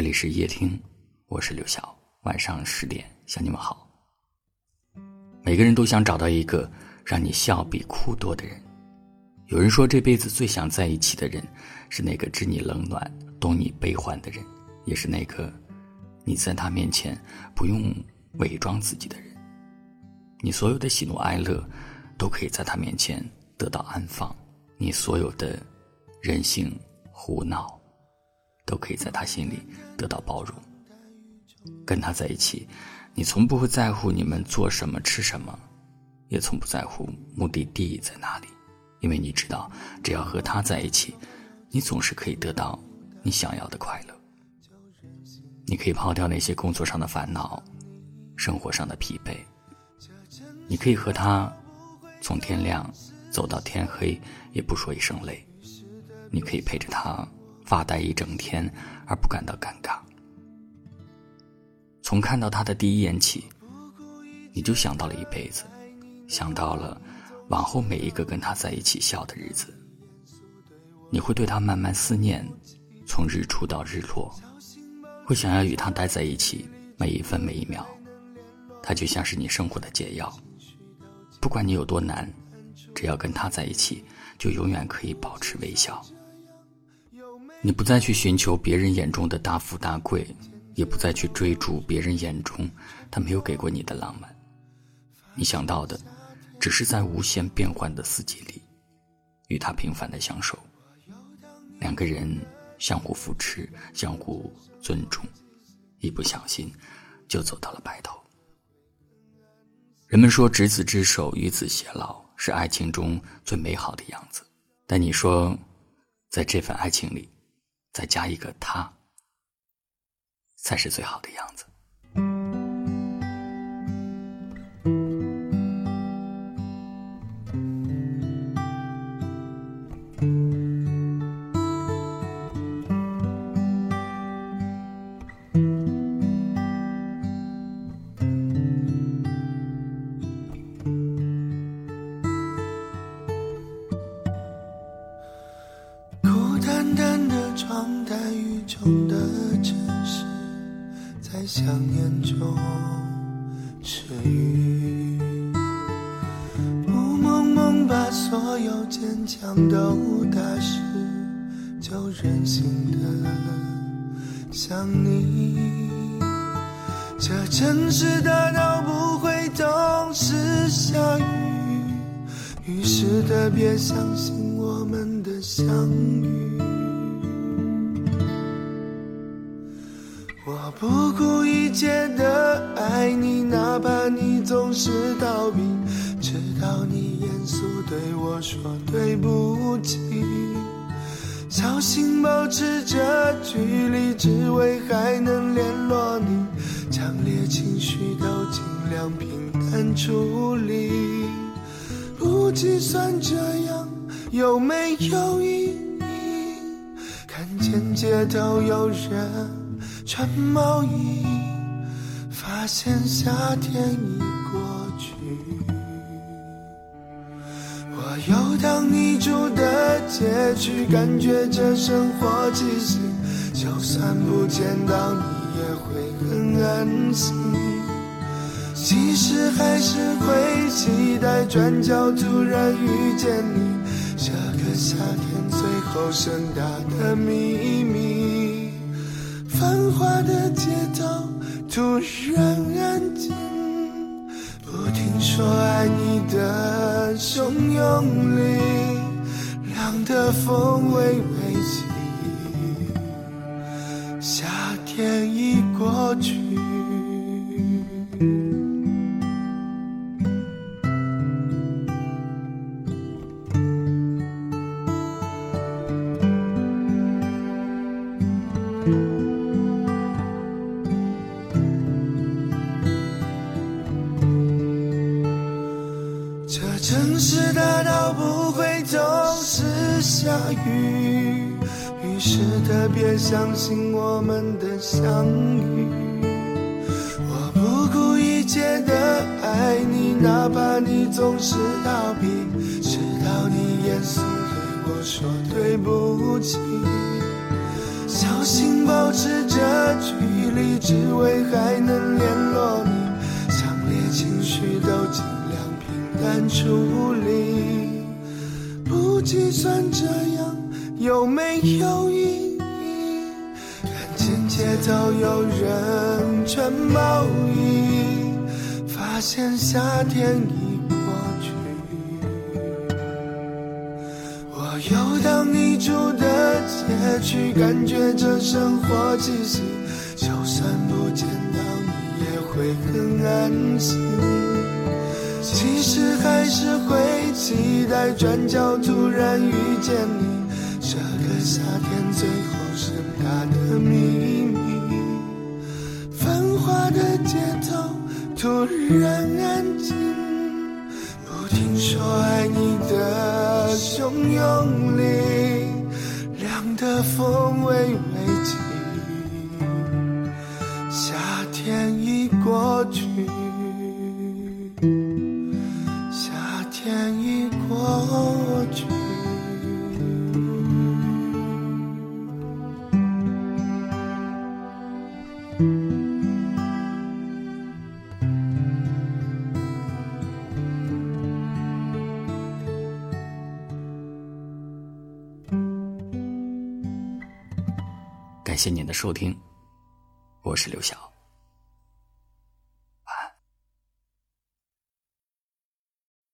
这里是夜听，我是刘晓。晚上十点向你们好。每个人都想找到一个让你笑比哭多的人。有人说，这辈子最想在一起的人，是那个知你冷暖、懂你悲欢的人，也是那个你在他面前不用伪装自己的人。你所有的喜怒哀乐，都可以在他面前得到安放；你所有的任性胡闹。都可以在他心里得到包容。跟他在一起，你从不会在乎你们做什么、吃什么，也从不在乎目的地在哪里，因为你知道，只要和他在一起，你总是可以得到你想要的快乐。你可以抛掉那些工作上的烦恼、生活上的疲惫，你可以和他从天亮走到天黑，也不说一声累。你可以陪着他。发呆一整天而不感到尴尬。从看到他的第一眼起，你就想到了一辈子，想到了往后每一个跟他在一起笑的日子。你会对他慢慢思念，从日出到日落，会想要与他待在一起每一分每一秒。他就像是你生活的解药，不管你有多难，只要跟他在一起，就永远可以保持微笑。你不再去寻求别人眼中的大富大贵，也不再去追逐别人眼中他没有给过你的浪漫。你想到的，只是在无限变幻的四季里，与他平凡的相守。两个人相互扶持，相互尊重，一不小心就走到了白头。人们说执子之手，与子偕老是爱情中最美好的样子，但你说，在这份爱情里。再加一个他，才是最好的样子。的城市在想念中治愈，雾蒙蒙把所有坚强都打湿，就任性的想你。这城市大到不会总是下雨，于是特别相信我们的相遇。我不顾一切的爱你，哪怕你总是逃避，直到你严肃对我说对不起。小心保持着距离，只为还能联络你。强烈情绪都尽量平淡处理，不计算这样有没有意义？看见街头有人。穿毛衣，发现夏天已过去。我游荡你住的街区，感觉这生活气息。就算不见到你，也会很安心。其实还是会期待转角突然遇见你，这个夏天最后盛大的秘密。繁华的街道突然安静，不停说爱你的汹涌里，凉的风微微起，夏天已过去。城市大到不会总是下雨，于是特别相信我们的相遇。我不顾一切的爱你，哪怕你总是逃避，直到你严肃对我说对不起。小心保持着距离，只为还能联络你，强烈情绪都尽量平淡处理。不计算这样有没有意义？感情节奏有人穿毛衣，发现夏天已过去。我游荡你住的街区，感觉这生活气息。就算不见到你，也会很安心。其实还是会期待转角突然遇见你。这个夏天最后盛大的秘密，繁华的街头突然安静。不听说爱你的汹涌里，凉的风微微起。夏天已过去，感谢您的收听，我是刘晓。